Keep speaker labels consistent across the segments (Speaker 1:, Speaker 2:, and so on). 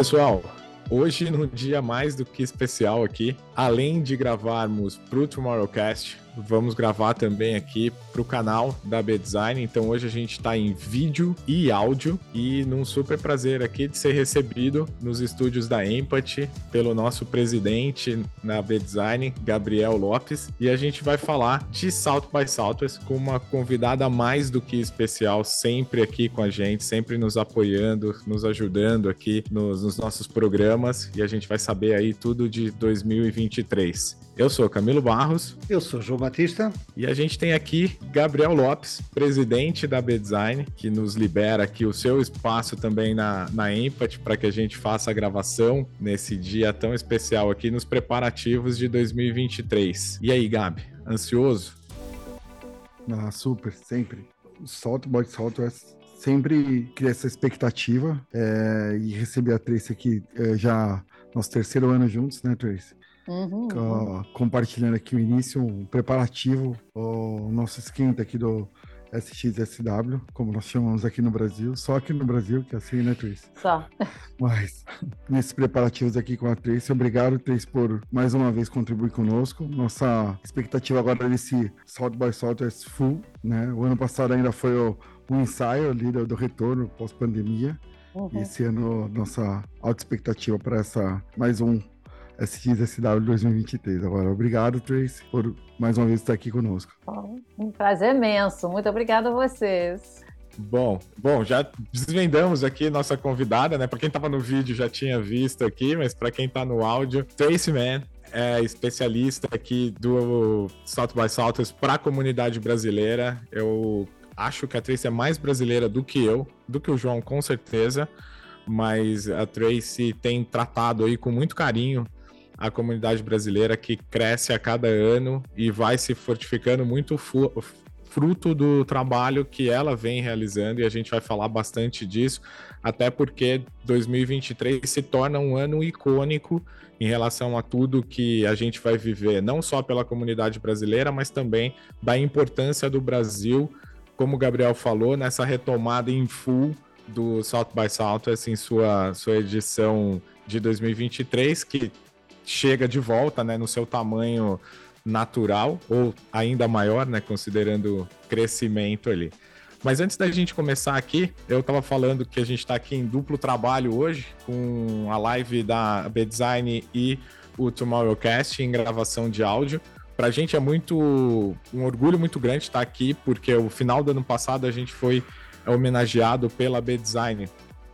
Speaker 1: pessoal, hoje num dia mais do que especial aqui, além de gravarmos para o Tomorrowcast, vamos gravar também aqui para o canal da B Design. Então hoje a gente está em vídeo e áudio e num super prazer aqui de ser recebido nos estúdios da Empathy pelo nosso presidente na B Design, Gabriel Lopes, e a gente vai falar de South by Southwest com uma convidada mais do que especial, sempre aqui com a gente, sempre nos apoiando, nos ajudando aqui nos, nos nossos programas e a gente vai saber aí tudo de 2023. Eu sou Camilo Barros.
Speaker 2: Eu sou João Batista.
Speaker 1: E a gente tem aqui Gabriel Lopes, presidente da B-Design, que nos libera aqui o seu espaço também na, na Empathy para que a gente faça a gravação nesse dia tão especial aqui nos preparativos de 2023. E aí, Gabi, ansioso?
Speaker 3: Ah, super, sempre. Salto, boy salto é sempre cria essa expectativa é, e receber a Tracy aqui é, já nosso terceiro ano juntos, né, Tracy? Uhum. Compartilhando aqui o início, um preparativo, o nosso esquenta aqui do SXSW, como nós chamamos aqui no Brasil, só aqui no Brasil, que é assim, né, Trace?
Speaker 4: Só.
Speaker 3: Mas, nesses preparativos aqui com a Trace, obrigado, Trace, por mais uma vez contribuir conosco. Nossa expectativa agora é desse South by Southwest Full, né? O ano passado ainda foi o, o ensaio ali do, do retorno pós-pandemia. Uhum. E esse ano, nossa alta expectativa para essa mais um SXSW 2023. Agora, obrigado, Trace, por mais uma vez estar aqui conosco.
Speaker 4: Um prazer imenso. Muito obrigado a vocês.
Speaker 1: Bom, bom, já desvendamos aqui nossa convidada, né? Para quem estava no vídeo já tinha visto aqui, mas para quem está no áudio, Tracy Man é especialista aqui do South by Southwest para a comunidade brasileira. Eu acho que a Tracy é mais brasileira do que eu, do que o João, com certeza. Mas a Tracy tem tratado aí com muito carinho a comunidade brasileira que cresce a cada ano e vai se fortificando muito fruto do trabalho que ela vem realizando e a gente vai falar bastante disso, até porque 2023 se torna um ano icônico em relação a tudo que a gente vai viver, não só pela comunidade brasileira, mas também da importância do Brasil, como o Gabriel falou, nessa retomada em full do South by Southwest em sua, sua edição de 2023, que chega de volta, né, no seu tamanho natural ou ainda maior, né, considerando crescimento ali. Mas antes da gente começar aqui, eu estava falando que a gente está aqui em duplo trabalho hoje, com a live da B-Design e o Tomorrowcast em gravação de áudio. Para a gente é muito um orgulho muito grande estar aqui, porque o final do ano passado a gente foi homenageado pela B-Design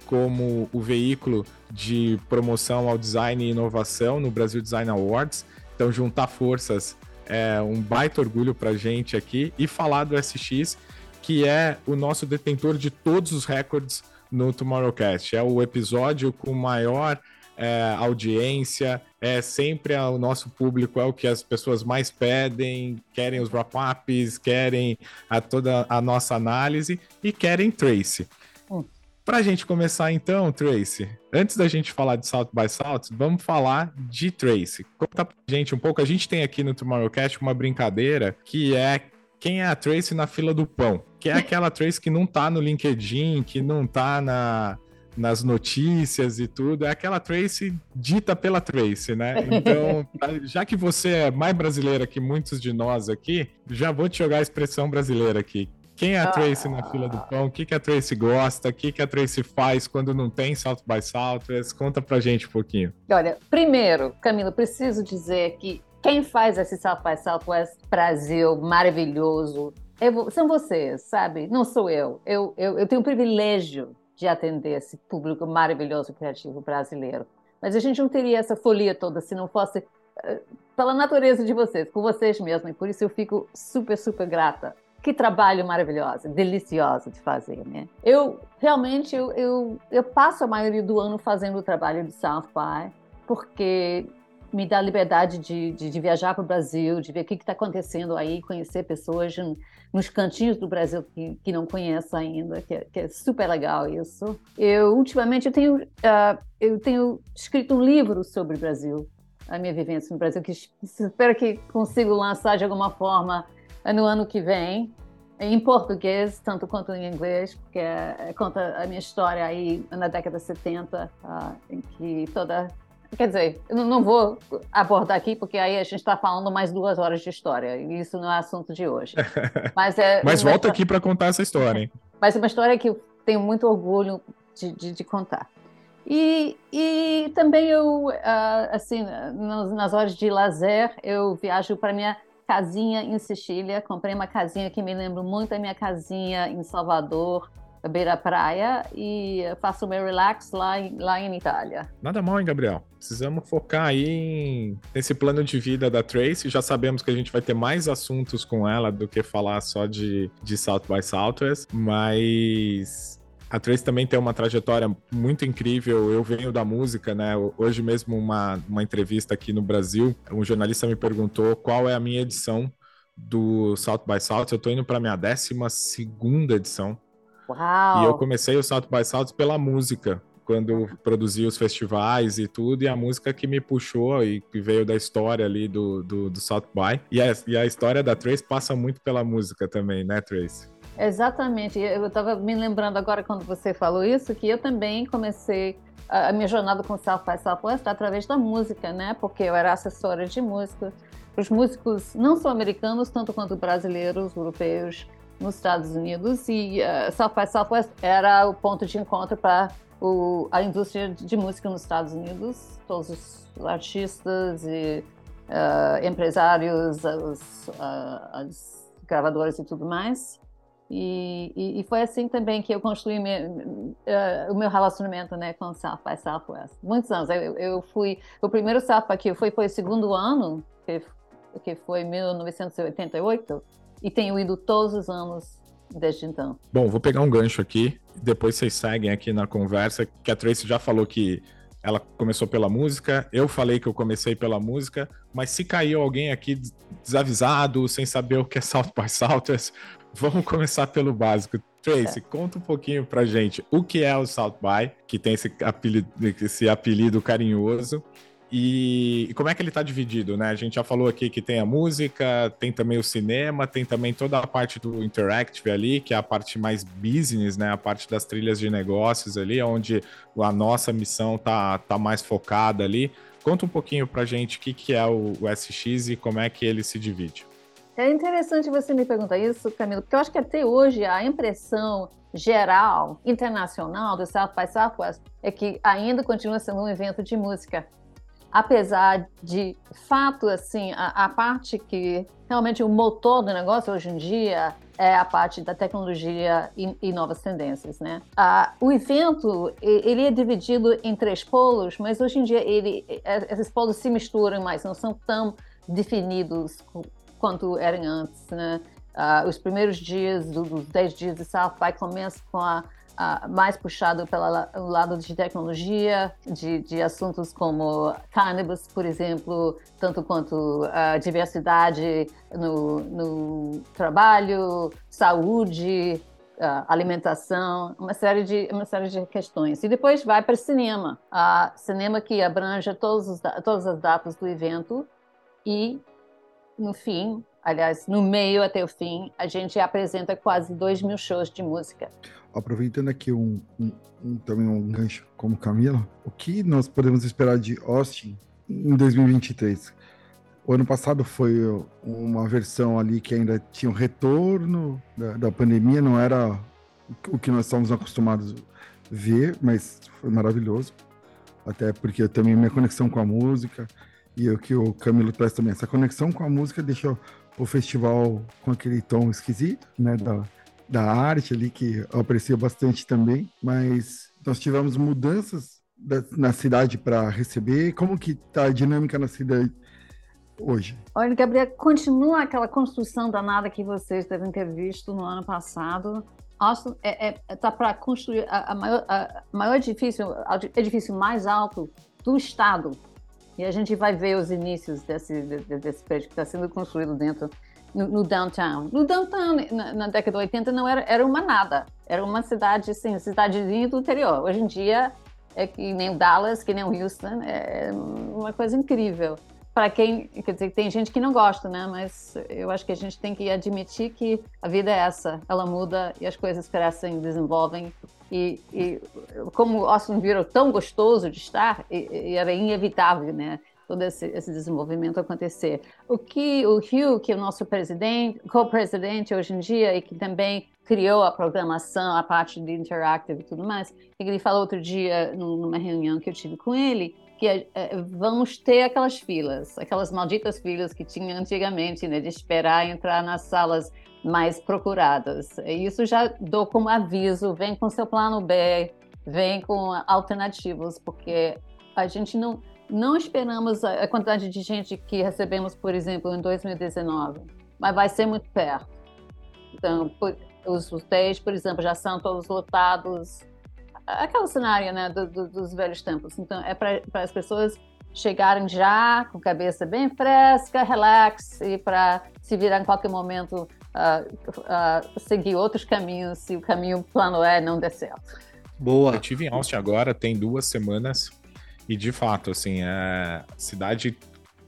Speaker 1: como o veículo de promoção ao design e inovação no Brasil Design Awards. Então, juntar forças é um baita orgulho para a gente aqui e falar do SX, que é o nosso detentor de todos os recordes no Tomorrowcast. É o episódio com maior é, audiência, é sempre o nosso público, é o que as pessoas mais pedem, querem os wrap-ups, querem a, toda a nossa análise e querem Trace. Para a gente começar então, Tracy, antes da gente falar de South by South, vamos falar de Tracy. Conta pra gente um pouco. A gente tem aqui no Tomorrowcast uma brincadeira que é quem é a Tracy na fila do pão. Que é aquela Tracy que não tá no LinkedIn, que não tá na, nas notícias e tudo. É aquela Tracy dita pela Tracy, né? Então, já que você é mais brasileira que muitos de nós aqui, já vou te jogar a expressão brasileira aqui. Quem é a Tracy na fila do pão? O que, que a Tracy gosta? O que, que a Tracy faz quando não tem South by Southwest? Conta pra gente um pouquinho.
Speaker 4: Olha, primeiro, Camila, preciso dizer que quem faz esse South by Southwest Brasil maravilhoso é são vocês, sabe? Não sou eu. Eu, eu. eu tenho o privilégio de atender esse público maravilhoso criativo brasileiro. Mas a gente não teria essa folia toda se não fosse uh, pela natureza de vocês, com vocês mesmos. E por isso eu fico super, super grata que trabalho maravilhoso, delicioso de fazer, né? Eu realmente eu, eu, eu passo a maioria do ano fazendo o trabalho de South by, porque me dá liberdade de, de, de viajar para o Brasil, de ver o que está acontecendo aí, conhecer pessoas nos cantinhos do Brasil que, que não conheço ainda, que, é, que é super legal isso. Eu ultimamente eu tenho uh, eu tenho escrito um livro sobre o Brasil, a minha vivência no Brasil, que espero que consiga lançar de alguma forma no ano que vem. em português, tanto quanto em inglês, porque é, conta a minha história aí na década de 70, uh, em que toda. Quer dizer, eu não vou abordar aqui, porque aí a gente está falando mais duas horas de história, e isso não é assunto de hoje.
Speaker 1: Mas, é Mas volta aqui para contar essa história, hein?
Speaker 4: Mas é uma história que eu tenho muito orgulho de, de, de contar. E, e também eu, uh, assim, nas, nas horas de lazer, eu viajo para minha casinha em Sicília. Comprei uma casinha que me lembra muito da minha casinha em Salvador, beira praia, e faço meu relax lá, em, lá em Itália.
Speaker 1: Nada mal, hein, Gabriel? Precisamos focar aí nesse plano de vida da Tracy. Já sabemos que a gente vai ter mais assuntos com ela do que falar só de, de South by Southwest, mas a Trace também tem uma trajetória muito incrível. Eu venho da música, né? Hoje mesmo, uma, uma entrevista aqui no Brasil, um jornalista me perguntou qual é a minha edição do South by South. Eu tô indo para minha 12 edição.
Speaker 4: Uau!
Speaker 1: E eu comecei o South by South pela música, quando produzi os festivais e tudo, e a música que me puxou e que veio da história ali do, do, do South by. E a, e a história da Trace passa muito pela música também, né, Trace?
Speaker 4: Exatamente. Eu estava me lembrando agora quando você falou isso que eu também comecei a minha jornada com South by Southwest através da música, né? Porque eu era assessora de música os músicos não só americanos tanto quanto brasileiros, europeus nos Estados Unidos e uh, South by Southwest era o ponto de encontro para a indústria de música nos Estados Unidos, todos os artistas e uh, empresários, os, uh, as gravadoras e tudo mais. E, e, e, foi assim também que eu construí uh, o meu relacionamento né, com South by Southwest. Muitos anos. Eu, eu fui. O primeiro South by que eu fui foi o segundo ano, que, que foi 1988, e tenho ido todos os anos desde então.
Speaker 1: Bom, vou pegar um gancho aqui, depois vocês seguem aqui na conversa, que a Tracy já falou que ela começou pela música, eu falei que eu comecei pela música, mas se caiu alguém aqui desavisado, sem saber o que é South by Southwest, vamos começar pelo básico. Tracy, é. conta um pouquinho pra gente o que é o South by, que tem esse apelido, esse apelido carinhoso, e, como é que ele está dividido, né? A gente já falou aqui que tem a música, tem também o cinema, tem também toda a parte do interactive ali, que é a parte mais business, né? A parte das trilhas de negócios ali, onde a nossa missão tá, tá mais focada ali. Conta um pouquinho pra gente o que, que é o, o SX e como é que ele se divide.
Speaker 4: É interessante você me perguntar isso, Camilo, porque eu acho que até hoje a impressão geral, internacional do South by Southwest é que ainda continua sendo um evento de música apesar de fato assim a, a, parte que realmente o motor do negócio hoje em dia é a parte da tecnologia e, e novas tendências, né? Ah, o evento ele é dividido em três polos, mas hoje em dia ele esses polos se misturam mais, não são tão definidos quanto eram antes, né? Ah, os primeiros dias dos 10 dias de South by começam com a uh, mais puxado pelo lado de tecnologia, de, de, assuntos como cannabis, por exemplo, tanto quanto a diversidade no, no trabalho, saúde, uh, alimentação, uma série de uma série de questões. E depois vai para cinema, uh, cinema que abrange todos os, todas as datas do evento e no fim Aliás, no meio até o fim, a gente apresenta quase dois mil shows de música
Speaker 3: aproveitando aqui um, um, um, também um gancho como Camila, o que nós podemos esperar de Austin em 2023? O ano passado foi uma versão ali que ainda tinha um retorno da, da pandemia, não era o que nós estamos acostumados a ver, mas foi maravilhoso. Até porque também minha conexão com a música e o que o Camilo traz também. Essa conexão com a música deixou o festival com aquele tom esquisito, né? Da, da arte ali, que eu aprecio bastante também, mas nós tivemos mudanças da, na cidade para receber. Como que tá a dinâmica na cidade hoje?
Speaker 4: Olha, Gabriel, continua aquela construção danada que vocês devem ter visto no ano passado. Austin está é, é, tá para construir a, a, maior, a maior edifício, edifício mais alto do estado. E a gente vai ver os inícios desse, desse prédio que está sendo construído dentro no, no downtown. No downtown, na, na, década de 80, não era, era uma nada. Era uma cidade, assim, cidadezinha do interior. Hoje em dia, é que nem o Dallas, que nem o Houston, é uma coisa incrível. para quem, quer dizer, tem gente que não gosta, né? Mas eu acho que a gente tem que admitir que a vida é essa, ela muda e as coisas crescem, desenvolvem. E, e como Austin virou tão gostoso de estar, e, e era inevitável, né? todo esse, esse, desenvolvimento acontecer. O que o Hugh, que é o nosso presidente, co-presidente hoje em dia e que também criou a programação, a parte de interactive e tudo mais, ele falou outro dia numa reunião que eu tive com ele que é, é, vamos ter aquelas filas, aquelas malditas filas que tinha antigamente, né, de esperar entrar nas salas mais procuradas. Isso já dou como aviso, vem com seu plano B, vem com alternativas, porque a gente não não esperamos a quantidade de gente que recebemos, por exemplo, em 2019, mas vai ser muito perto. Então, os hotéis, por exemplo, já são todos lotados. Aquele cenário né, do, do, dos velhos tempos. Então, é para as pessoas chegarem já com a cabeça bem fresca, relax, e para se virar em qualquer momento uh, uh, seguir outros caminhos se o caminho plano é não der certo.
Speaker 1: Boa. Eu tive em Austin agora, tem duas semanas. E de fato, assim, a cidade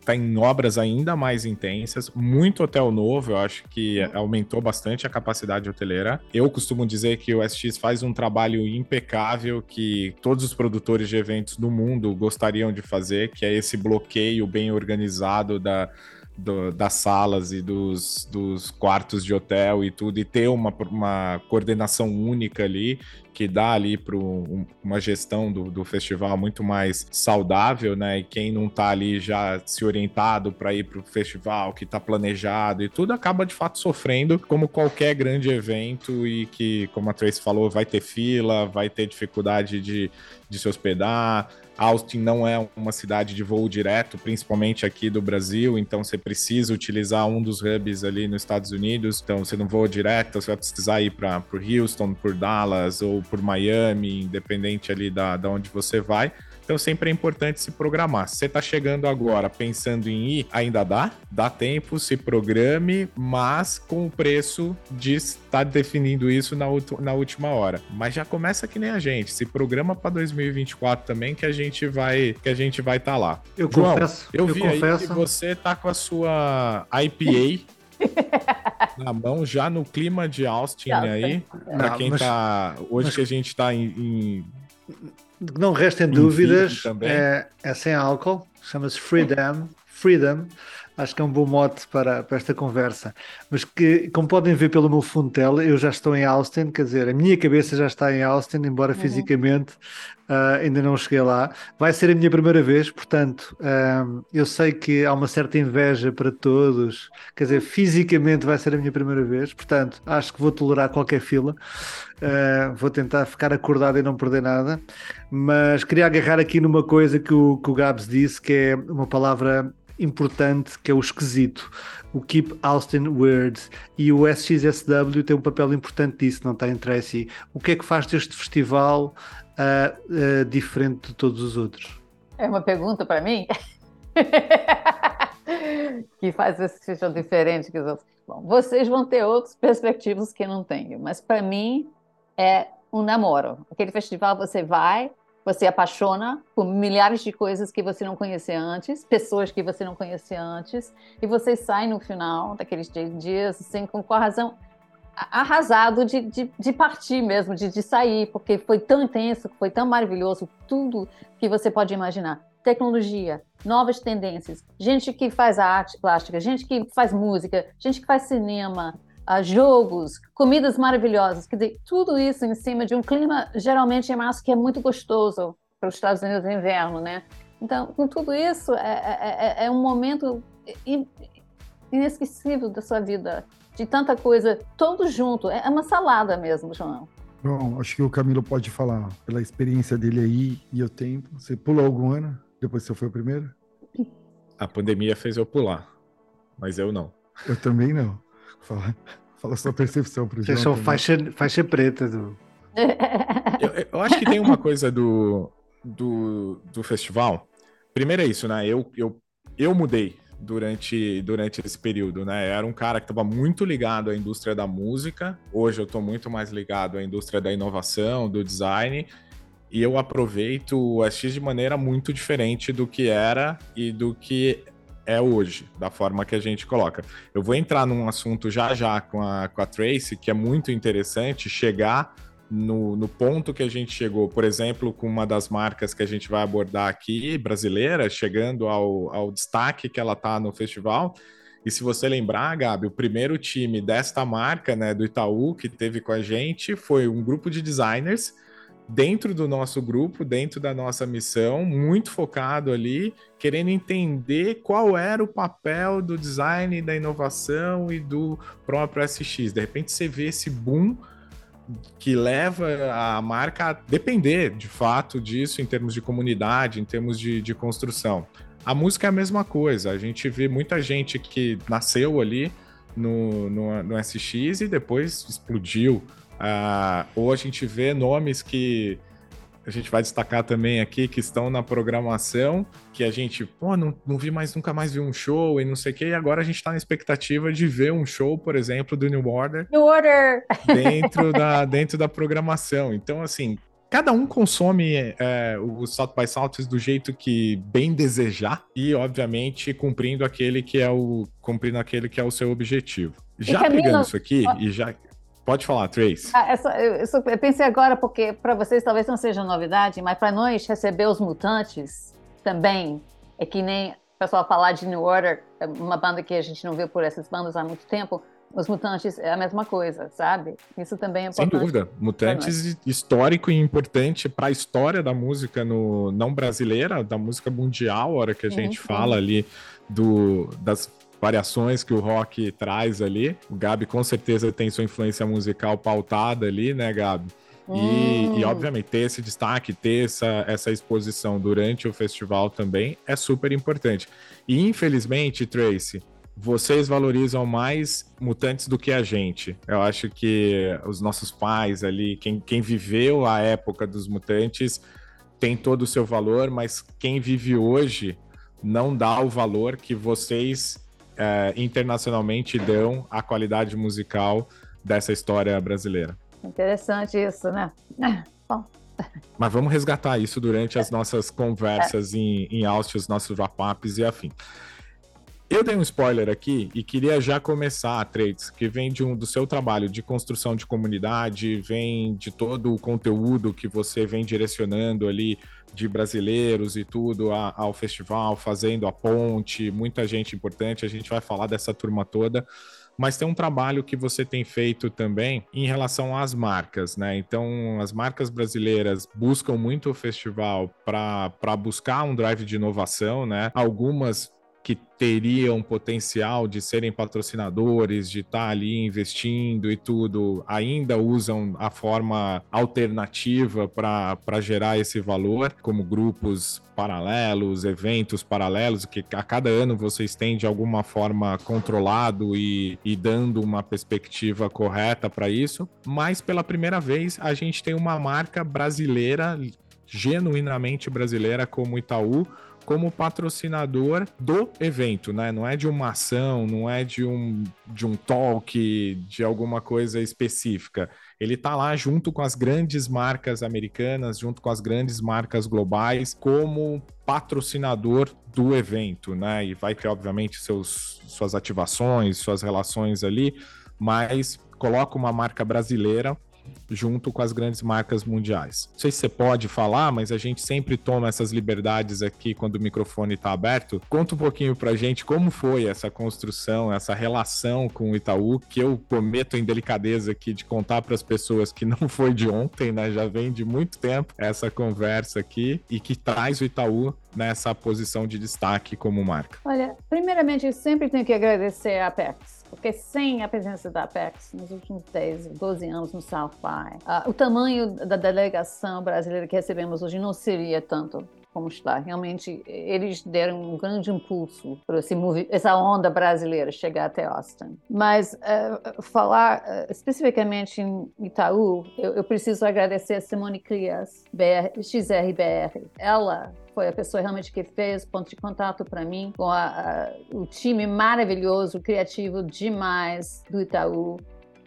Speaker 1: está em obras ainda mais intensas, muito hotel novo, eu acho que aumentou bastante a capacidade hoteleira. Eu costumo dizer que o SX faz um trabalho impecável que todos os produtores de eventos do mundo gostariam de fazer, que é esse bloqueio bem organizado da do, das salas e dos, dos quartos de hotel e tudo, e ter uma, uma coordenação única ali, que dá ali para um, uma gestão do, do festival muito mais saudável, né? E quem não está ali já se orientado para ir para o festival, que está planejado e tudo, acaba de fato sofrendo, como qualquer grande evento, e que, como a Trace falou, vai ter fila, vai ter dificuldade de, de se hospedar Austin não é uma cidade de voo direto, principalmente aqui do Brasil, então você precisa utilizar um dos hubs ali nos Estados Unidos. Então você não voa direto, você vai precisar ir para Houston, por Dallas ou por Miami, independente ali da, da onde você vai. Então sempre é importante se programar. Se você está chegando agora pensando em ir, ainda dá, dá tempo, se programe, mas com o preço de estar definindo isso na, na última hora. Mas já começa que nem a gente, se programa para 2024 também que a gente vai que a gente vai estar tá lá.
Speaker 2: Eu João, confesso,
Speaker 1: eu, eu vi confesso. aí que você tá com a sua IPA na mão, já no clima de Austin aí. Para quem mas, tá. Hoje mas... que a gente tá em, em
Speaker 2: não restem dúvidas, é, é, sem álcool, chama-se Freedom. Freedom, acho que é um bom mote para, para esta conversa. Mas que, como podem ver pelo meu fundo tela, eu já estou em Austin, quer dizer, a minha cabeça já está em Austin, embora uhum. fisicamente uh, ainda não cheguei lá. Vai ser a minha primeira vez, portanto, uh, eu sei que há uma certa inveja para todos, quer dizer, fisicamente vai ser a minha primeira vez, portanto, acho que vou tolerar qualquer fila. Uh, vou tentar ficar acordado e não perder nada, mas queria agarrar aqui numa coisa que o, que o Gabs disse, que é uma palavra importante que é o esquisito, o Keep Austin Weird e o SXSW tem um papel importante disso, não está em Tracy. O que é que faz deste festival uh, uh, diferente de todos os outros?
Speaker 4: É uma pergunta para mim? que faz esse festival diferente que os outros. Bom, vocês vão ter outras perspectivas que eu não tenho, mas para mim é um namoro. Aquele festival você vai, você apaixona por milhares de coisas que você não conhecia antes, pessoas que você não conhecia antes, e você sai no final daqueles dias assim, com a razão arrasado de, de, de partir mesmo, de, de sair, porque foi tão intenso, foi tão maravilhoso, tudo que você pode imaginar. Tecnologia, novas tendências, gente que faz arte plástica, gente que faz música, gente que faz cinema, jogos, comidas maravilhosas, quer dizer, tudo isso em cima de um clima geralmente em março que é muito gostoso para os Estados Unidos no inverno, né? Então, com tudo isso, é, é, é, é um momento inesquecível da sua vida, de tanta coisa, todo junto. É uma salada mesmo, João.
Speaker 3: Bom, acho que o Camilo pode falar pela experiência dele aí e o tempo. Você pulou algum ano? Depois você foi o primeiro?
Speaker 1: A pandemia fez eu pular, mas eu não.
Speaker 3: Eu também não. Fala, fala sua percepção pro
Speaker 2: Vocês são faixa, faixa preta do.
Speaker 1: Eu, eu, acho que tem uma coisa do, do, do festival. Primeiro é isso, né? Eu, eu, eu mudei durante, durante esse período, né? Eu era um cara que estava muito ligado à indústria da música. Hoje eu estou muito mais ligado à indústria da inovação, do design. E eu aproveito o SX de maneira muito diferente do que era e do que é hoje, da forma que a gente coloca. Eu vou entrar num assunto já já com a, com a Tracy, que é muito interessante chegar no, no ponto que a gente chegou, por exemplo, com uma das marcas que a gente vai abordar aqui, brasileira, chegando ao, ao destaque que ela está no festival. E se você lembrar, Gabi, o primeiro time desta marca, né, do Itaú, que teve com a gente, foi um grupo de designers dentro do nosso grupo, dentro da nossa missão, muito focado ali, querendo entender qual era o papel do design, da inovação e do próprio SX. De repente você vê esse boom que leva a marca a depender de fato disso em termos de comunidade, em termos de, de construção. A música é a mesma coisa, a gente vê muita gente que nasceu ali no, no, no SX e depois explodiu. Uh, ou a gente vê nomes que a gente vai destacar também aqui que estão na programação, que a gente, pô, não, não vi mais, nunca mais vi um show e não sei o quê, e agora a gente está na expectativa de ver um show, por exemplo, do New Order.
Speaker 4: New Order!
Speaker 1: Dentro da, dentro da programação. Então, assim, cada um consome é, o South by Southwest do jeito que bem desejar e, obviamente, cumprindo aquele que é o cumprindo aquele que é o seu objetivo. Já pegando isso aqui e já Pode falar, Trace.
Speaker 4: Ah, essa, eu, eu, pensei agora, porque para vocês talvez não seja novidade, mas para nós receber os mutantes também é que nem o pessoal falar de New Order, é uma banda que a gente não viu por essas bandas há muito tempo. Os Mutantes é a mesma coisa, sabe? Isso também é importante.
Speaker 1: Sem dúvida. Mutantes histórico e importante para a história da música no, não brasileira, da música mundial, a hora que a gente fala ali do, das variações que o rock traz ali. O Gabi com certeza tem sua influência musical pautada ali, né, Gabi? E, e, hum. obviamente, ter esse destaque, ter essa, essa exposição durante o festival também é super importante. E infelizmente, Tracy, vocês valorizam mais mutantes do que a gente. Eu acho que os nossos pais ali, quem, quem viveu a época dos mutantes, tem todo o seu valor, mas quem vive hoje não dá o valor que vocês é, internacionalmente dão a qualidade musical dessa história brasileira.
Speaker 4: Interessante isso, né? Bom.
Speaker 1: Mas vamos resgatar isso durante as nossas conversas é. em, em Austin, os nossos wrap-ups e afim. Eu dei um spoiler aqui e queria já começar, Trades, que vem de um, do seu trabalho de construção de comunidade, vem de todo o conteúdo que você vem direcionando ali de brasileiros e tudo a, ao festival, fazendo a ponte, muita gente importante. A gente vai falar dessa turma toda mas tem um trabalho que você tem feito também em relação às marcas, né? Então, as marcas brasileiras buscam muito o festival para buscar um drive de inovação, né? Algumas que teriam potencial de serem patrocinadores, de estar tá ali investindo e tudo, ainda usam a forma alternativa para gerar esse valor, como grupos paralelos, eventos paralelos, que a cada ano vocês têm de alguma forma controlado e, e dando uma perspectiva correta para isso. Mas pela primeira vez a gente tem uma marca brasileira, genuinamente brasileira, como Itaú como patrocinador do evento, né? Não é de uma ação, não é de um, de um talk, de alguma coisa específica. Ele está lá junto com as grandes marcas americanas, junto com as grandes marcas globais, como patrocinador do evento, né? E vai ter, obviamente, seus, suas ativações, suas relações ali, mas coloca uma marca brasileira junto com as grandes marcas mundiais. Não sei se você pode falar, mas a gente sempre toma essas liberdades aqui quando o microfone está aberto. Conta um pouquinho para gente como foi essa construção, essa relação com o Itaú, que eu prometo em delicadeza aqui de contar para as pessoas que não foi de ontem, né? Já vem de muito tempo essa conversa aqui e que traz o Itaú nessa posição de destaque como marca.
Speaker 4: Olha, primeiramente eu sempre tenho que agradecer a Apex porque sem a presença da Apex nos últimos 10, 12 anos no South by, uh, o tamanho da delegação brasileira que recebemos hoje não seria tanto como está. Realmente, eles deram um grande impulso para essa onda brasileira chegar até Austin. Mas uh, falar uh, especificamente em Itaú, eu, eu, preciso agradecer a Simone Crias, BR, XRBR. Ela foi a pessoa realmente que fez ponto de contato para mim com a, a, o time maravilhoso, criativo demais do Itaú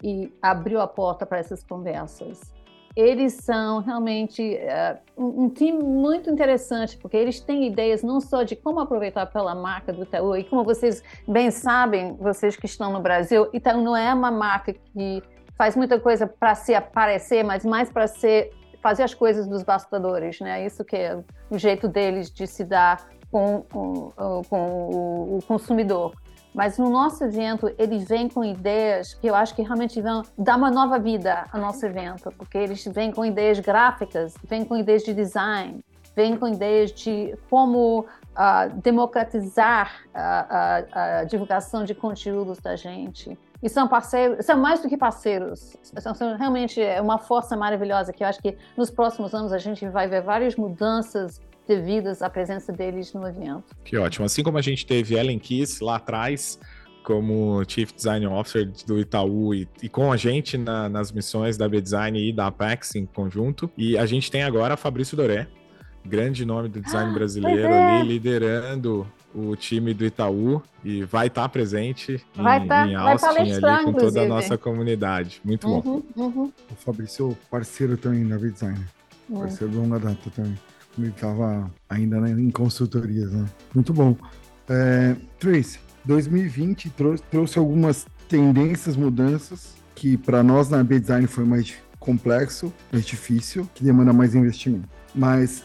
Speaker 4: e abriu a porta para essas conversas. eles são realmente uh, um, um, time muito interessante, porque eles têm ideias não só de como aproveitar pela marca do Itaú, e como vocês bem sabem, vocês que estão no Brasil, Itaú não é uma marca que faz muita coisa para se aparecer, mas mais para ser fazer as coisas dos bastidores, né? Isso que é o jeito deles de se dar com, com, com o, o consumidor. Mas no nosso evento, eles vêm com ideias que eu acho que realmente vão dar uma nova vida ao nosso evento, porque eles vêm com ideias gráficas, vêm com ideias de design, vêm com ideias de como uh, democratizar a, a, a, divulgação de conteúdos da gente. E são parceiros, são mais do que parceiros, são, são realmente uma força maravilhosa que eu acho que nos próximos anos a gente vai ver várias mudanças devidas à presença deles no evento.
Speaker 1: Que ótimo. Assim como a gente teve Ellen Kiss lá atrás, como Chief Design Officer do Itaú e, e com a gente na, nas missões da B-Design e da Apex em conjunto. E a gente tem agora Fabrício Doré, grande nome do design ah, brasileiro é. ali, liderando o time do Itaú e vai estar tá presente em, tá, em Austin ali com inclusive. toda a nossa comunidade. Muito uhum, bom.
Speaker 3: Uhum. O Fabrício, parceiro também da B-Design. Uhum. Parceiro uhum. longa data também ele estava ainda né, em consultorias, né? Muito bom. É, Trace, 2020 trouxe, trouxe algumas tendências, mudanças, que para nós na B-Design foi mais complexo, mais difícil, que demanda mais investimento. Mas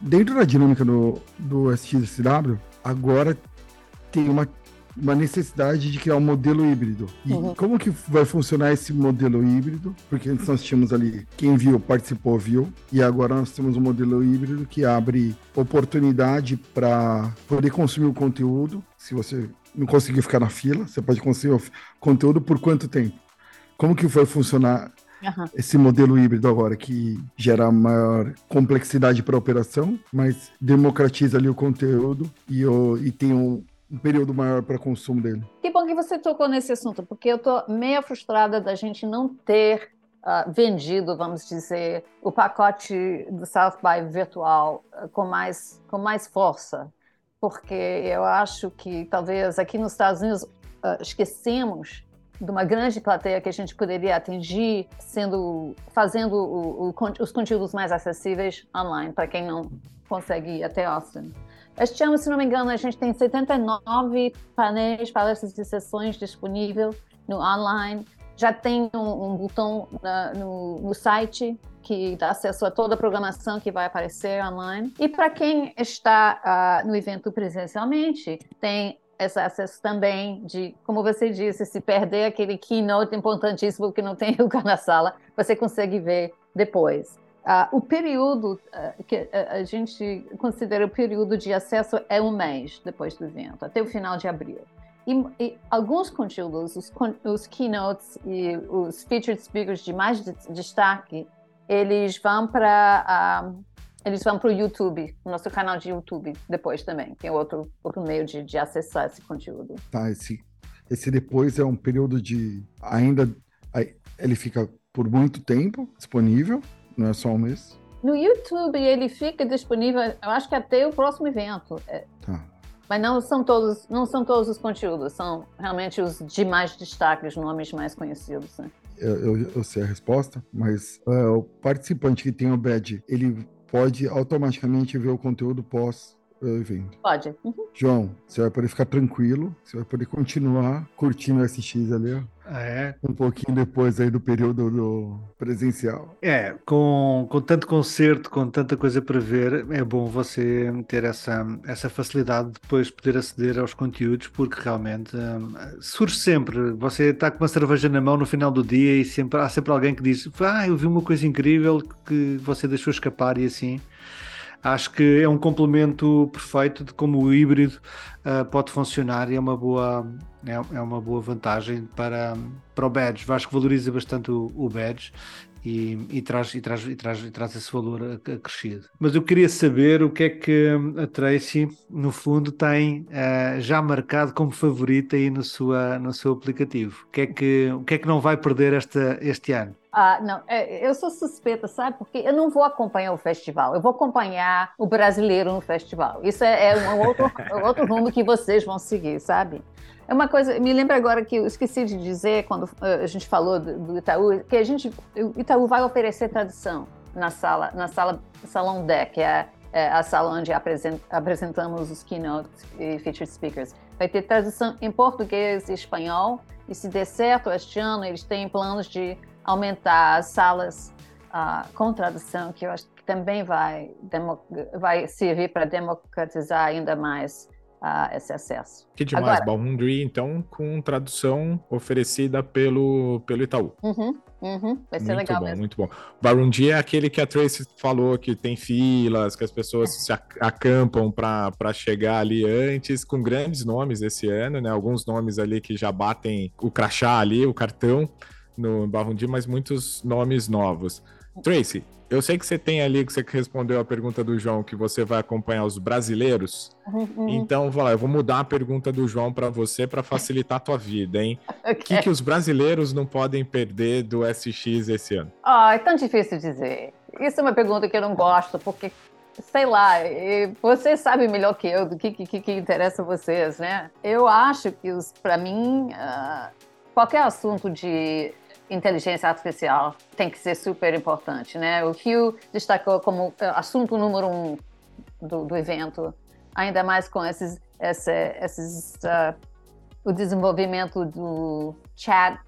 Speaker 3: dentro da dinâmica do, do SXSW, agora tem uma uma necessidade de criar um modelo híbrido. E uhum. como que vai funcionar esse modelo híbrido? Porque antes nós tínhamos ali, quem viu, participou, viu. E agora nós temos um modelo híbrido que abre oportunidade para poder consumir o conteúdo. Se você não conseguir ficar na fila, você pode consumir o conteúdo por quanto tempo? Como que vai funcionar Uhum. esse modelo híbrido agora, que gera maior complexidade para a operação, mas democratiza ali o conteúdo e, o, e tem um, um período maior para consumo dele.
Speaker 4: Que bom que você tocou nesse assunto, porque eu estou meio frustrada da gente não ter uh, vendido, vamos dizer, o pacote do South by virtual uh, com, mais, com mais força, porque eu acho que talvez aqui nos Estados Unidos uh, esquecemos de uma grande plateia que a gente poderia atingir sendo fazendo o, o, os conteúdos mais acessíveis online para quem não consegue ir até Austin. Este ano, se não me engano, a gente tem 79 painéis, palestras e sessões disponíveis no online. Já tem um, um botão na, no, no site que dá acesso a toda a programação que vai aparecer online. E para quem está uh, no evento presencialmente, tem esse acesso também de, como você disse, se perder aquele keynote importantíssimo que não tem lugar na sala, você consegue ver depois. Uh, o período uh, que uh, a gente considera o período de acesso é um mês depois do evento, até o final de abril. E, e alguns conteúdos, os, os, keynotes e os featured speakers de mais de, destaque, eles vão para eles vão para o YouTube, o nosso canal de YouTube depois também, que é outro, outro meio de, de acessar esse conteúdo.
Speaker 3: Tá, esse, esse depois é um período de ainda ele fica por muito tempo disponível não é só um mês?
Speaker 4: No YouTube ele fica disponível, eu acho que até o próximo evento. É. Tá. Mas não são todos, não são todos os conteúdos, são realmente os de mais destaque, os nomes mais conhecidos. Né?
Speaker 3: Eu, eu, eu, sei a resposta, mas uh, o participante que tem o badge, ele pode automaticamente ver o conteúdo pós evento.
Speaker 4: Pode. Uhum.
Speaker 3: João, você vai poder ficar tranquilo, você vai poder continuar curtindo o SX ali, ó.
Speaker 2: Ah, é?
Speaker 3: Um pouquinho depois aí do período do presencial.
Speaker 2: É, com, com tanto concerto, com tanta coisa para ver, é bom você ter essa, essa facilidade de depois poder aceder aos conteúdos, porque realmente hum, surge sempre. Você está com uma cerveja na mão no final do dia e sempre, há sempre alguém que diz: Ah, eu vi uma coisa incrível que você deixou escapar e assim acho que é um complemento perfeito de como o híbrido uh, pode funcionar e é uma boa, é, é, uma boa vantagem para, para o badge. Acho que valoriza bastante o, o badge e, e, traz, e, traz, e, traz, e traz esse valor acrescido. Mas eu queria saber o que é que a Tracy, no fundo, tem uh, já marcado como favorita aí no, sua, no seu aplicativo. O que é que, o que, é que não vai perder esta, este ano?
Speaker 4: Ah, não, é, eu sou suspeita, sabe? Porque eu não vou acompanhar o festival, eu vou acompanhar o brasileiro no festival. Isso é, é um outro, outro rumo que vocês vão seguir, sabe? É uma coisa, me lembra agora que eu esqueci de dizer quando uh, a gente falou do, do, Itaú, que a gente, o Itaú vai oferecer tradução na sala, na sala, salão DEC, que é, é a sala onde apresent, apresentamos os keynotes e featured speakers. Vai ter tradução em português e espanhol, e se der certo este ano, eles têm planos de aumentar as salas uh, com tradução, que eu acho que também vai, vai servir para democratizar ainda mais uh, esse acesso.
Speaker 1: Que demais, Balmundri, então, com tradução oferecida pelo, pelo Itaú.
Speaker 4: Uhum, uhum. Vai ser muito legal
Speaker 1: bom,
Speaker 4: mesmo.
Speaker 1: Muito bom. Barundi é aquele que a Tracy falou que tem filas, que as pessoas se acampam para chegar ali antes, com grandes nomes esse ano, né? Alguns nomes ali que já batem o crachá ali, o cartão no Barundi, mas muitos nomes novos. Tracy, eu sei que você tem ali, que você respondeu a pergunta do João, que você vai acompanhar os brasileiros. Uhum. uhum. Então, vou lá, eu vou mudar a pergunta do João para você para facilitar a tua vida, hein? O okay. que, que os brasileiros não podem perder do SX esse ano?
Speaker 4: Ah, é tão difícil dizer. Isso é uma pergunta que eu não gosto, porque sei lá, vocês sabem melhor que eu do que, que, que interessa a vocês, né? Eu acho que, para mim, uh, qualquer assunto de inteligência artificial tem que ser super importante, né? O Hugh destacou como eh, assunto número um do, do evento, ainda mais com esses, esse, esses uh, o desenvolvimento do chat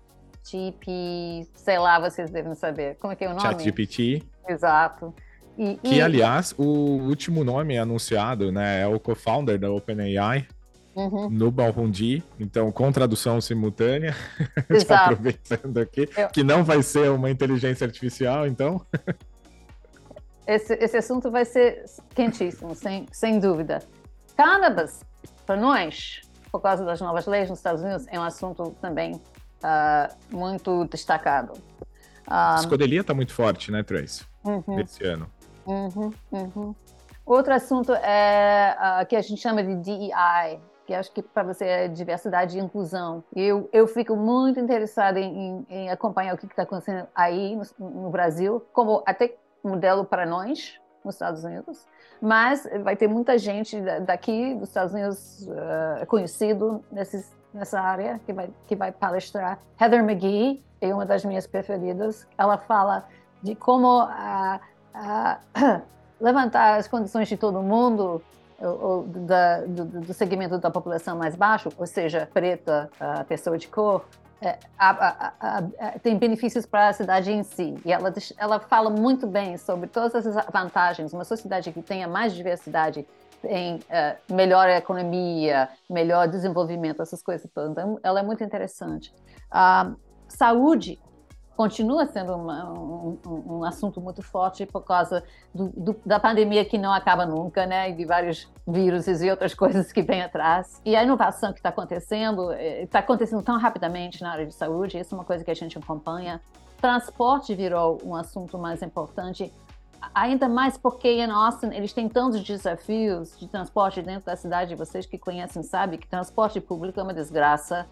Speaker 4: GP, sei lá, vocês devem saber. Como é que é o nome?
Speaker 1: Chat GPT.
Speaker 4: Exato.
Speaker 1: E, que, e... aliás, o último nome anunciado, né, é o co-founder da OpenAI, Uhum. no Balrundi, então com tradução simultânea, já aproveitando aqui, Eu... que não vai ser uma inteligência artificial, então.
Speaker 4: esse, esse assunto vai ser quentíssimo, sem, sem dúvida. Cannabis, para nós, por causa das novas leis nos Estados Unidos, é um assunto também uh, muito destacado.
Speaker 1: Um, a escodelia está muito forte, né, Trace? Uhum. Esse ano.
Speaker 4: Uhum, uhum. Outro assunto é uh, que a gente chama de DEI, que acho que para você é diversidade e inclusão. Eu, eu fico muito interessada em, em, acompanhar o que está acontecendo aí no, no, Brasil, como até modelo para nós nos Estados Unidos. Mas vai ter muita gente daqui dos Estados Unidos uh, conhecido nesses, nessa área que vai, que vai palestrar. Heather McGee é uma das minhas preferidas. Ela fala de como uh, uh, levantar as condições de todo mundo ou, da, do, do, segmento da população mais baixo, ou seja, preta, a pessoa de cor, é, a, a, a, tem benefícios para a cidade em si. E ela, ela fala muito bem sobre todas essas vantagens. Uma sociedade que tenha mais diversidade tem uh, melhor economia, melhor desenvolvimento, essas coisas todas. Então, ela é muito interessante. Uh, saúde continua sendo uma, um, um, assunto muito forte por causa do, do, da pandemia que não acaba nunca, né? E de vários vírus e outras coisas que vêm atrás. E a inovação que está acontecendo, está eh, acontecendo tão rapidamente na área de saúde, isso é uma coisa que a gente acompanha. Transporte virou um assunto mais importante, ainda mais porque em Austin eles têm tantos desafios de transporte dentro da cidade. Vocês que conhecem sabem que transporte público é uma desgraça.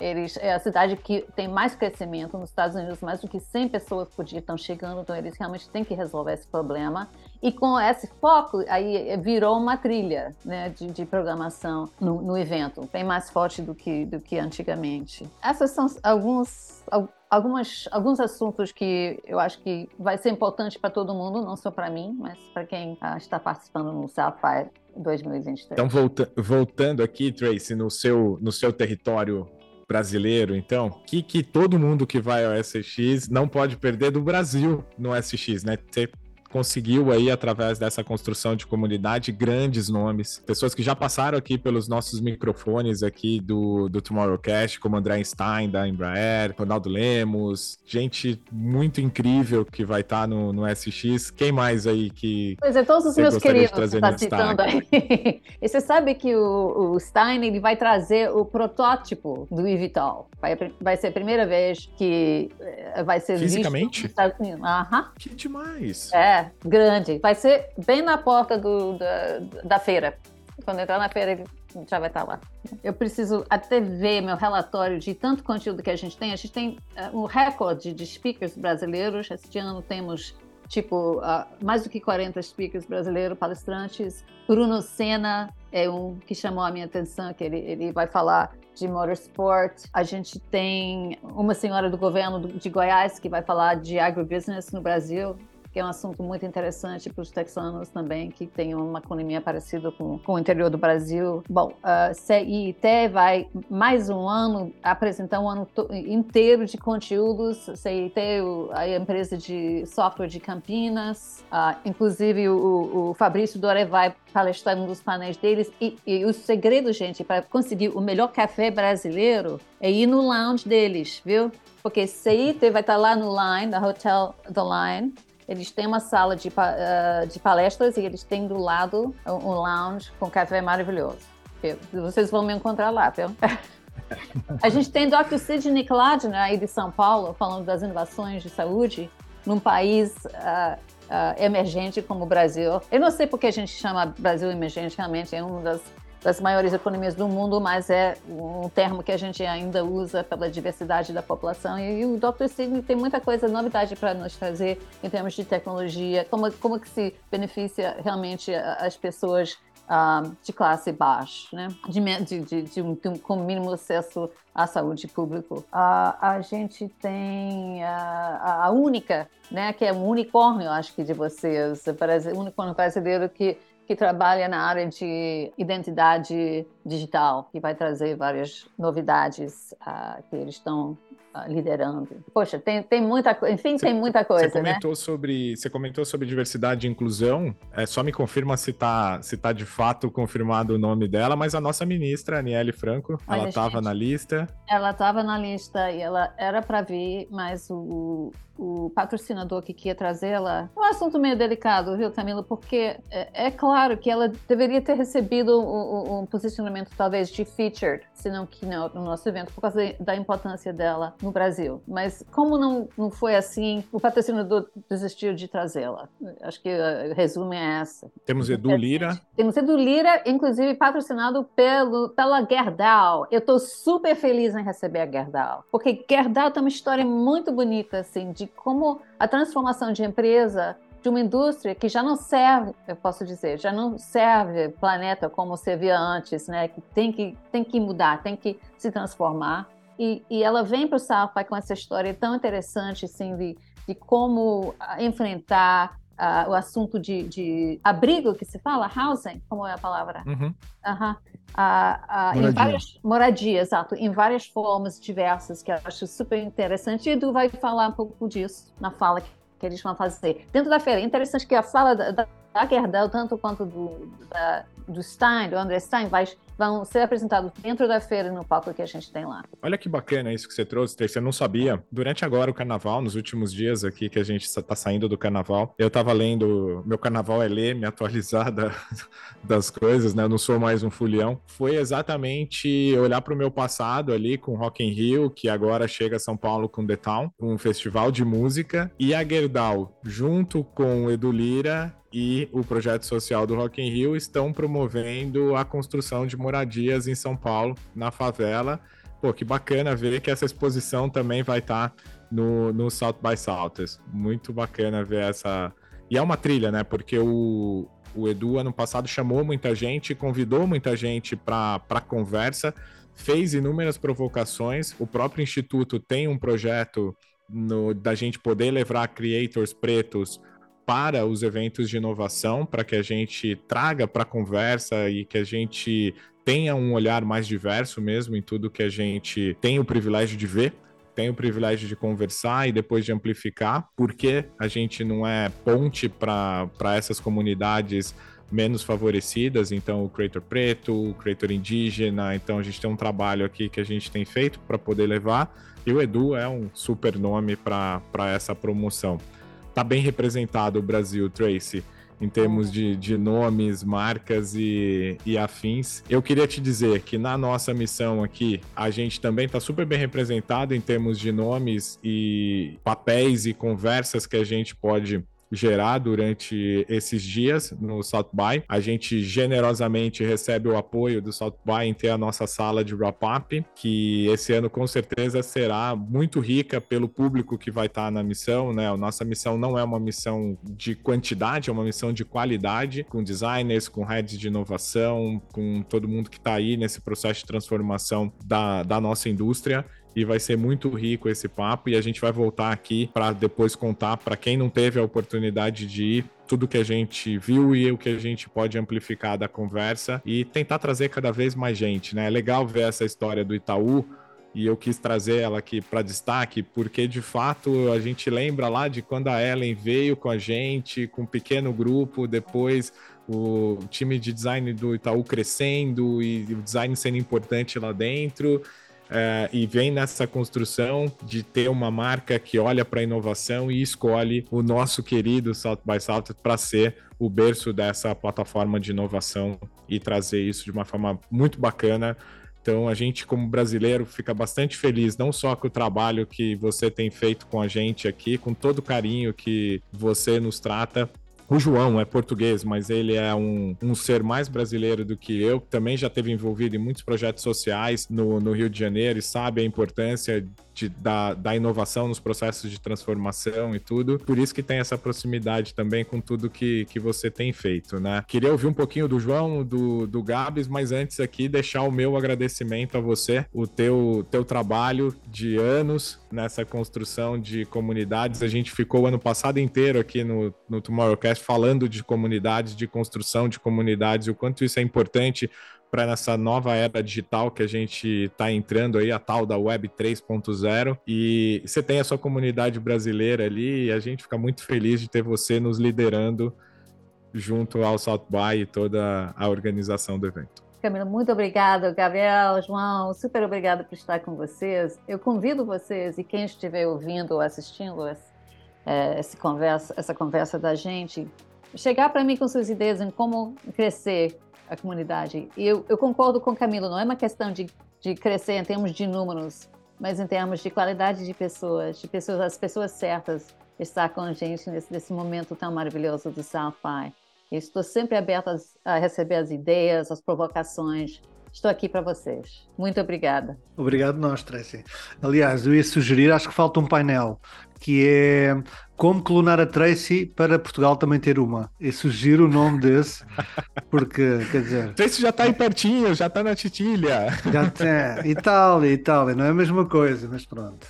Speaker 4: Eles, é a cidade que tem mais crescimento nos Estados Unidos, mais do que 100 pessoas por dia estão chegando, então eles realmente têm que resolver esse problema. E com esse foco, aí virou uma trilha né, de, de programação no, no, evento, bem mais forte do que, do que antigamente. Esses são alguns, algumas, alguns assuntos que eu acho que vai ser importante para todo mundo, não só para mim, mas para quem ah, está participando no Sapphire 2023.
Speaker 1: Então, volta, voltando aqui, Tracy, no seu, no seu território brasileiro, então, que que todo mundo que vai ao SX não pode perder do Brasil no SX, né? Conseguiu aí, através dessa construção de comunidade, grandes nomes, pessoas que já passaram aqui pelos nossos microfones aqui do, do Tomorrowcast, como André Einstein, da Embraer, Ronaldo Lemos, gente muito incrível que vai estar tá no, no SX. Quem mais aí que.
Speaker 4: Pois é, todos os meus queridos que está citando aí. e você sabe que o, o, Stein ele vai trazer o protótipo do Evital. Vai, vai ser a primeira vez que eh, vai ser
Speaker 1: Fisicamente?
Speaker 4: visto Unidos. Aham.
Speaker 1: Que demais!
Speaker 4: É, grande. Vai ser bem na porta do, da, da feira. Quando entrar na feira, ele já vai estar lá. Eu preciso até ver meu relatório de tanto conteúdo que a gente tem. A gente tem uh, um recorde de speakers brasileiros. Este ano temos tipo, uh, mais do que 40 speakers brasileiros, palestrantes. Bruno Senna é um que chamou a minha atenção, que ele, ele vai falar de motorsport. A gente tem uma senhora do governo de Goiás que vai falar de agribusiness no Brasil que é um assunto muito interessante para os texanos também, que tem uma economia parecida com, com o interior do Brasil. Bom, CIT vai mais um ano apresentar um ano inteiro de conteúdos. CIT, a empresa de software de Campinas, uh, inclusive o, o Fabrício Dore vai palestrar em um dos painéis deles. E, e o segredo, gente, para conseguir o melhor café brasileiro é ir no lounge deles, viu? Porque CIT vai estar lá no Line, da Hotel The Line, eles têm uma sala de, uh, de palestras e eles têm do lado um lounge com café maravilhoso. Vocês vão me encontrar lá, viu? A gente tem Dr. Sidney Cladner aí de São Paulo, falando das inovações de saúde num país uh, uh, emergente como o Brasil. Eu não sei porque a gente chama Brasil emergente, realmente é uma das das maiores economias do mundo, mas é um termo que a gente ainda usa pela diversidade da população. E, o Dr. Sidney tem muita coisa, novidade para nos trazer em termos de tecnologia, como, como que se beneficia realmente as pessoas uh, de classe baixa, né? de, de, de, de, um, um, com mínimo acesso à saúde pública. Uh, a gente tem a, a única, né, que é um unicórnio, acho que de vocês, o unicórnio brasileiro que que trabalha na área de identidade digital, que vai trazer várias novidades uh, que eles estão uh, liderando. Poxa, tem, tem muita coisa, enfim, tem muita coisa,
Speaker 1: você né? comentou né? Sobre, você comentou sobre diversidade e inclusão, é, só me confirma se está se tá de fato confirmado o nome dela, mas a nossa ministra, Aniele Franco, Olha, ela estava na lista.
Speaker 4: Ela estava na lista e ela era para vir, mas o, o patrocinador que queria trazê-la. É um assunto meio delicado, viu, Camila? Porque é, é claro que ela deveria ter recebido um, um, posicionamento talvez de featured, se não que não, no nosso evento, por causa da importância dela no Brasil. Mas como não, não foi assim, o patrocinador desistiu de trazê-la. Acho que o resumo é essa.
Speaker 1: Temos Edu Lira.
Speaker 4: Temos Edu Lira, inclusive patrocinado pelo, pela Gerdau. Eu estou super feliz em receber a Gerdau, porque Gerdau tem uma história muito bonita, assim, de como a transformação de empresa de uma indústria que já não serve, eu posso dizer, já não serve planeta como servia antes, né? Que tem que tem que mudar, tem que se transformar. E, e ela vem para o Safai com essa história tão interessante, assim, de, de como ah, enfrentar uh, o assunto de, de, abrigo que se fala, housing, como é a palavra? Uhum. Uh, em várias moradia, exato, em várias formas diversas que eu acho super interessante. E Edu vai falar um pouco disso na fala que, que eles vão fazer dentro da feira. É interessante que a fala da, da da Gerdau, tanto quanto do, da, do Stein, do André Stein, vai, vão ser apresentados dentro da feira e no palco que a gente tem lá.
Speaker 1: Olha que bacana isso que você trouxe, Tracy. Eu não sabia. Durante agora o carnaval, nos últimos dias aqui que a gente está saindo do carnaval, eu estava lendo. Meu carnaval é ler, me atualizar da, das coisas, né? Eu não sou mais um fulião. Foi exatamente olhar para o meu passado ali com Rock in Rio, que agora chega a São Paulo com The Town, um festival de música, e a Gerdau, junto com Edu Lira e o projeto social do Rock in Rio estão promovendo a construção de moradias em São Paulo, na favela. Pô, que bacana ver que essa exposição também vai estar tá no, no South by Southwest. Muito bacana ver essa. E é uma trilha, né? Porque o, o Edu, ano passado, chamou muita gente, convidou muita gente para conversa, fez inúmeras provocações. O próprio Instituto tem um projeto no, da gente poder levar creators pretos para os eventos de inovação, para que a gente traga para a conversa e que a gente tenha um olhar mais diverso mesmo em tudo que a gente tem o privilégio de ver tem o privilégio de conversar e depois de amplificar, porque a gente não é ponte para essas comunidades menos favorecidas, então o creator preto, o creator indígena, então a gente tem um trabalho aqui que a gente tem feito para poder levar, e o Edu é um super nome para essa promoção tá bem representado o Brasil, Tracy, em termos de, de nomes, marcas e, e afins. Eu queria te dizer que na nossa missão aqui, a gente também está super bem representado em termos de nomes e papéis e conversas que a gente pode gerar durante esses dias no South By. A gente generosamente recebe o apoio do South By em ter a nossa sala de wrap-up, que esse ano com certeza será muito rica pelo público que vai estar na missão, né? A nossa missão não é uma missão de quantidade, é uma missão de qualidade, com designers, com heads de inovação, com todo mundo que está aí nesse processo de transformação da, da nossa indústria e vai ser muito rico esse papo e a gente vai voltar aqui para depois contar para quem não teve a oportunidade de ir tudo que a gente viu e o que a gente pode amplificar da conversa e tentar trazer cada vez mais gente, né? É legal ver essa história do Itaú e eu quis trazer ela aqui para destaque porque de fato a gente lembra lá de quando a Ellen veio com a gente, com um pequeno grupo, depois o time de design do Itaú crescendo e o design sendo importante lá dentro. Uh, e vem nessa construção de ter uma marca que olha para a inovação e escolhe o nosso querido South by South para ser o berço dessa plataforma de inovação e trazer isso de uma forma muito bacana. Então a gente, como brasileiro, fica bastante feliz, não só com o trabalho que você tem feito com a gente aqui, com todo o carinho que você nos trata, o João é português, mas ele é um, um ser mais brasileiro do que eu. Também já teve envolvido em muitos projetos sociais no, no Rio de Janeiro e sabe a importância de, da, da inovação nos processos de transformação e tudo. Por isso que tem essa proximidade também com tudo que, que você tem feito, né? Queria ouvir um pouquinho do João, do, do Gabs, mas antes aqui deixar o meu agradecimento a você, o teu, teu trabalho de anos nessa construção de comunidades. A gente ficou o ano passado inteiro aqui no, no Tomorrowcast falando de comunidades, de construção de comunidades, o quanto isso é importante para nessa nova era digital que a gente está entrando aí, a tal da Web 3.0. E você tem a sua comunidade brasileira ali e a gente fica muito feliz de ter você nos liderando junto ao South By e toda a organização do evento.
Speaker 4: Camila, muito obrigada, Gabriel, João, super obrigada por estar com vocês. Eu convido vocês e quem estiver ouvindo ou assistindo essa, é, conversa, essa conversa da gente, chegar para mim com suas ideias em como crescer a comunidade. E eu, eu concordo com o Camilo, não é uma questão de, de crescer em termos de números, mas em termos de qualidade de pessoas, de pessoas, as pessoas certas estar com a gente nesse, nesse momento tão maravilhoso do South By. estou sempre aberta a receber as ideias, as provocações. Estou aqui para vocês. Muito obrigada.
Speaker 2: Obrigado nós, Tracy. Aliás, eu ia sugerir, acho que falta um painel, que é como clonar a Tracy para Portugal também ter uma. E sugiro o nome desse, porque, quer dizer.
Speaker 1: Tracy já está aí pertinho, já está na titilha.
Speaker 2: Já tem. Itália, Itália, não é a mesma coisa, mas pronto.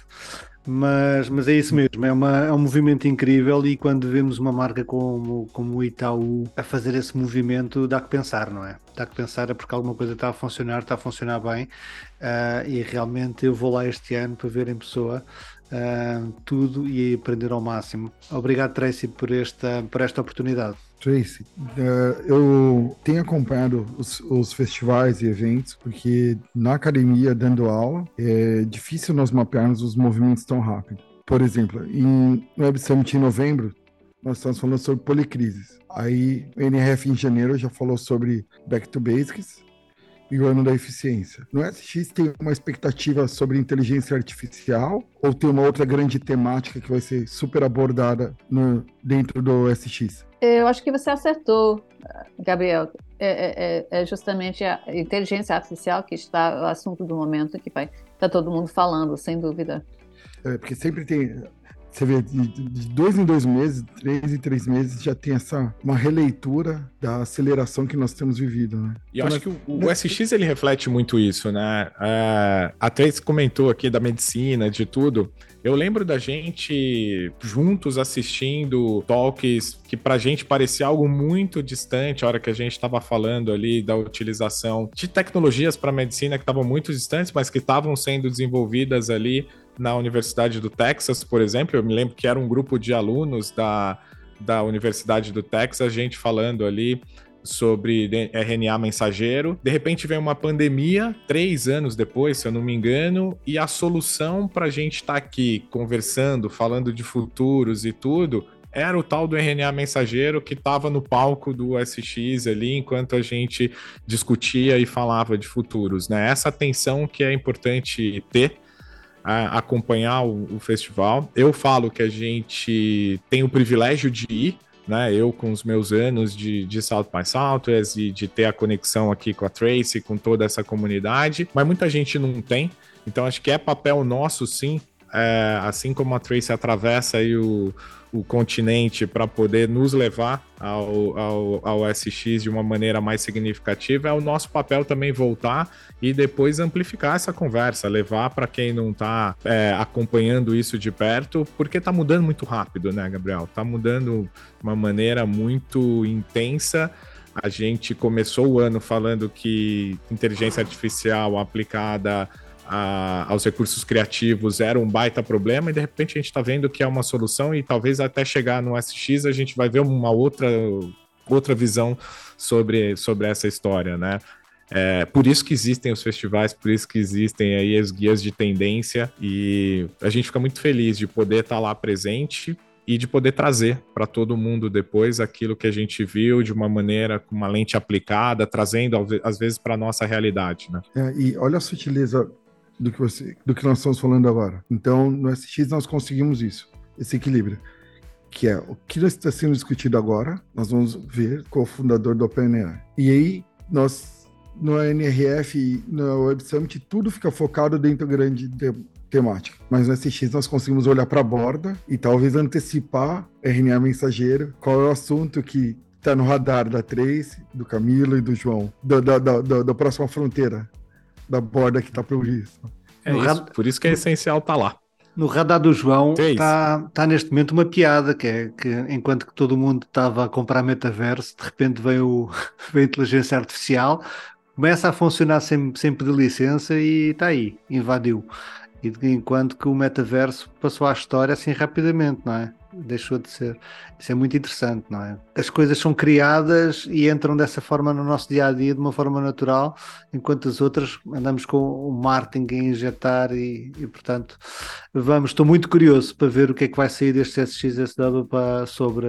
Speaker 2: Mas, mas é isso mesmo, é, uma, é um movimento incrível e quando vemos uma marca como, como o Itaú a fazer esse movimento, dá que pensar, não é? Dá que pensar é porque alguma coisa está a funcionar, está a funcionar bem uh, e realmente eu vou lá este ano para ver em pessoa uh, tudo e aprender ao máximo. Obrigado, Tracy, por esta, por esta oportunidade.
Speaker 3: Tracy, uh, eu tenho acompanhado os, os, festivais e eventos, porque na academia, dando aula, é difícil nós mapearmos os movimentos tão rápido. Por exemplo, em Web Summit em novembro, nós estamos falando sobre policrises. Aí, o NRF em janeiro já falou sobre Back to Basics, e o ano da eficiência. No SX tem uma expectativa sobre inteligência artificial ou tem uma outra grande temática que vai ser super abordada no, dentro do SX?
Speaker 4: Eu acho que você acertou, Gabriel. É, é, é, é justamente a inteligência artificial que está o assunto do momento que vai está todo mundo falando, sem dúvida.
Speaker 3: É, porque sempre tem você vê, de, dois em dois meses, três em três meses, já tem essa uma releitura da aceleração que nós temos vivido, né?
Speaker 1: E eu então, acho que o, o, SX ele reflete muito isso, né? A Thais comentou aqui da medicina, de tudo. Eu lembro da gente juntos assistindo talks que pra gente parecia algo muito distante, a hora que a gente estava falando ali da utilização de tecnologias para medicina que estavam muito distantes, mas que estavam sendo desenvolvidas ali na Universidade do Texas, por exemplo. Eu me lembro que era um grupo de alunos da, da Universidade do Texas, a gente falando ali sobre RNA mensageiro. De repente vem uma pandemia, três anos depois, se eu não me engano, e a solução para a gente estar tá aqui conversando, falando de futuros e tudo, era o tal do RNA mensageiro que estava no palco do SX ali enquanto a gente discutia e falava de futuros, né? Essa atenção que é importante ter a acompanhar o, o, festival. Eu falo que a gente tem o privilégio de ir, né? Eu com os meus anos de, de South by Southwest e de ter a conexão aqui com a Tracy, com toda essa comunidade, mas muita gente não tem. Então acho que é papel nosso, sim, é, assim como a Tracy atravessa aí o, o continente para poder nos levar ao, ao, ao, SX de uma maneira mais significativa, é o nosso papel também voltar e depois amplificar essa conversa, levar para quem não está é, acompanhando isso de perto, porque está mudando muito rápido, né, Gabriel? Está mudando de uma maneira muito intensa. A gente começou o ano falando que inteligência artificial aplicada a, aos recursos criativos era um baita problema, e de repente a gente está vendo que é uma solução, e talvez até chegar no SX a gente vai ver uma outra, outra visão sobre, sobre essa história, né? É, por isso que existem os festivais, por isso que existem aí as guias de tendência, e a gente fica muito feliz de poder estar tá lá presente e de poder trazer para todo mundo depois aquilo que a gente viu de uma maneira com uma lente aplicada, trazendo às vezes para nossa realidade, né?
Speaker 3: É, e olha a sutileza do que, você, do que nós estamos falando agora. Então, no SX nós conseguimos isso, esse equilíbrio. Que é o que está sendo discutido agora, nós vamos ver com o fundador do OpenAI. E aí, nós, no NRF no Web Summit, tudo fica focado dentro da grande te temática. Mas no SX nós conseguimos olhar para a borda e talvez antecipar RNA mensageiro, qual é o assunto que está no radar da Trace, do Camilo e do João, da próxima fronteira da borda que tá previsto.
Speaker 1: É isso, rad... por isso que é essencial estar tá lá.
Speaker 2: No radar do João está tá neste momento uma piada, que é que enquanto que todo mundo estava a comprar metaverso, de repente veio, veio a inteligência artificial, começa a funcionar sem, sem pedir licença e está aí, invadiu. E enquanto que o metaverso passou à história assim rapidamente, não é? Deixou de ser. Isso é muito interessante, não é? As coisas são criadas e entram dessa forma no nosso dia a dia, de uma forma natural, enquanto as outras andamos com o marketing a injetar e, e portanto, vamos. Estou muito curioso para ver o que é que vai sair deste SXSW para, sobre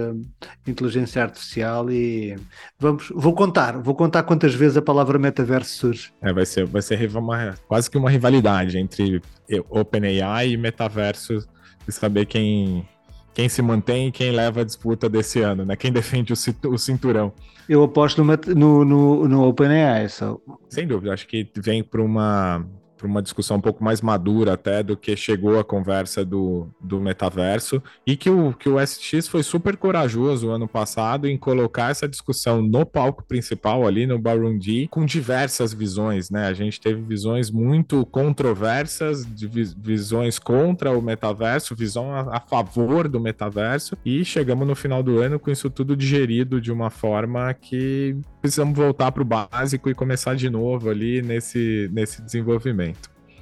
Speaker 2: inteligência artificial e vamos. Vou contar, vou contar quantas vezes a palavra metaverso surge.
Speaker 1: É, vai ser, vai ser uma, quase que uma rivalidade entre OpenAI e metaverso e saber quem quem se mantém e quem leva a disputa desse ano, né? Quem defende o, cinturão.
Speaker 2: Eu aposto no, no, no, OpenAI. Só.
Speaker 1: Sem dúvida, acho que vem para uma para uma discussão um pouco mais madura até do que chegou a conversa do, do metaverso e que o, que o SX foi super corajoso ano passado em colocar essa discussão no palco principal ali no Baron D com diversas visões, né? A gente teve visões muito controversas, visões contra o metaverso, visão a, a favor do metaverso e chegamos no final do ano com isso tudo digerido de uma forma que precisamos voltar para o básico e começar de novo ali nesse, nesse desenvolvimento.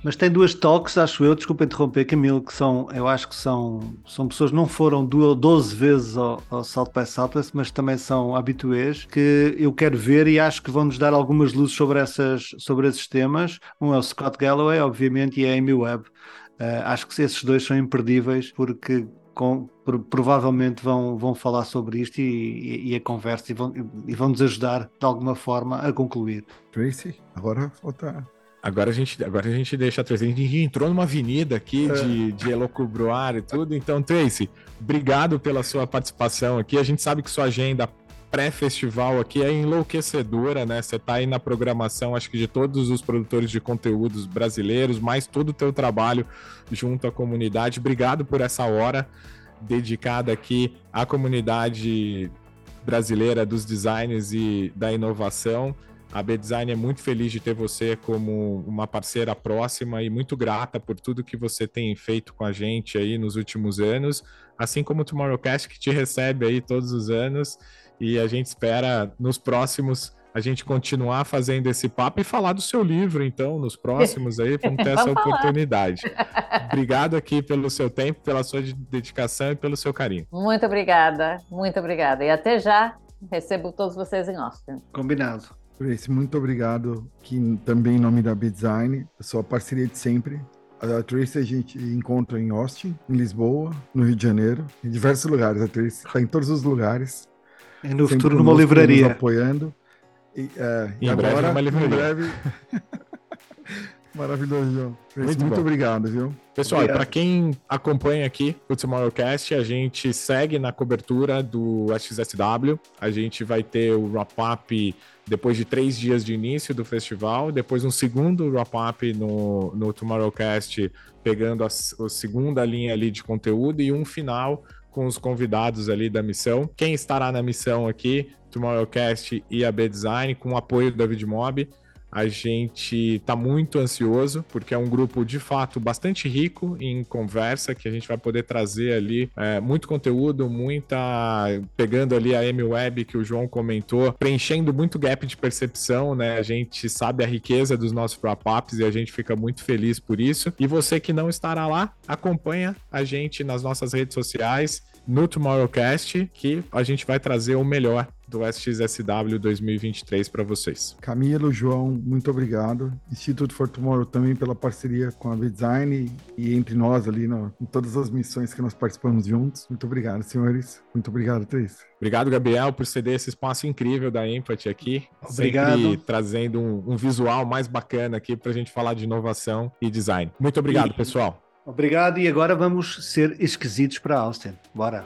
Speaker 2: Mas tem duas talks, acho eu, desculpa interromper, Camilo, que são, eu acho que são, são pessoas que não foram 12 vezes ao, ao Salt by Southwest, mas também são habituês, que eu quero ver e acho que vão nos dar algumas luzes sobre, essas, sobre esses temas. Um é o Scott Galloway, obviamente, e a Amy Webb. Uh, acho que esses dois são imperdíveis porque com, provavelmente vão, vão falar sobre isto e, e, e a conversa e vão, e vão nos ajudar de alguma forma a concluir.
Speaker 3: Tracy, agora falta
Speaker 1: Agora a gente, agora a gente deixa atrás. A gente entrou numa avenida aqui é. de, de elocubroar e tudo. Então, Tracy, obrigado pela sua participação aqui. A gente sabe que sua agenda pré-festival aqui é enlouquecedora, né? Você tá aí na programação, acho que de todos os produtores de conteúdos brasileiros, mais todo o teu trabalho junto à comunidade. Obrigado por essa hora dedicada aqui à comunidade brasileira dos designs e da inovação. A B-Design é muito feliz de ter você como uma parceira próxima e muito grata por tudo que você tem feito com a gente aí nos últimos anos, assim como o Tomorrowcast que te recebe aí todos os anos e a gente espera nos próximos a gente continuar fazendo esse papo e falar do seu livro, então, nos próximos aí, vamos ter essa oportunidade. Obrigado aqui pelo seu tempo, pela sua dedicação e pelo seu carinho.
Speaker 4: Muito obrigada, muito obrigada. E até já, recebo todos vocês em Austin.
Speaker 2: Combinado.
Speaker 3: Tracy, muito obrigado, que também em nome da B-Design, sua parceria de sempre. A Tracy a gente encontra em Austin, em Lisboa, no Rio de Janeiro, em diversos lugares. A Tracy está em todos os lugares.
Speaker 2: E no futuro numa livraria.
Speaker 3: apoiando. E, é,
Speaker 1: e agora, breve,
Speaker 3: em breve, Maravilhoso, João. Muito, muito obrigado, viu?
Speaker 1: Pessoal, para quem acompanha aqui o Tomorrowcast, a gente segue na cobertura do SXSW. A gente vai ter o wrap-up depois de três dias de início do festival, depois um segundo wrap-up no, no Tomorrowcast, pegando a, a segunda linha ali de conteúdo e um final com os convidados ali da missão. Quem estará na missão aqui, Tomorrowcast e a B Design, com o apoio da Vidmob. A gente está muito ansioso, porque é um grupo de fato bastante rico em conversa, que a gente vai poder trazer ali é, muito conteúdo, muita. pegando ali a M-Web que o João comentou, preenchendo muito gap de percepção, né? A gente sabe a riqueza dos nossos wrap-ups e a gente fica muito feliz por isso. E você que não estará lá, acompanha a gente nas nossas redes sociais no Tomorrowcast, que a gente vai trazer o melhor do SXSW 2023 para vocês.
Speaker 3: Camilo, João, muito obrigado. Instituto for Tomorrow também pela parceria com a V-Design e entre nós ali no, em todas as missões que nós participamos juntos. Muito obrigado, senhores. Muito obrigado, Thaís.
Speaker 1: Obrigado, Gabriel, por ceder esse espaço incrível da Empathy aqui.
Speaker 2: Obrigado. Sempre
Speaker 1: trazendo um, um visual mais bacana aqui para a gente falar de inovação e design. Muito obrigado, e... pessoal.
Speaker 2: Obrigado, e agora vamos ser esquisitos para Austin. Bora!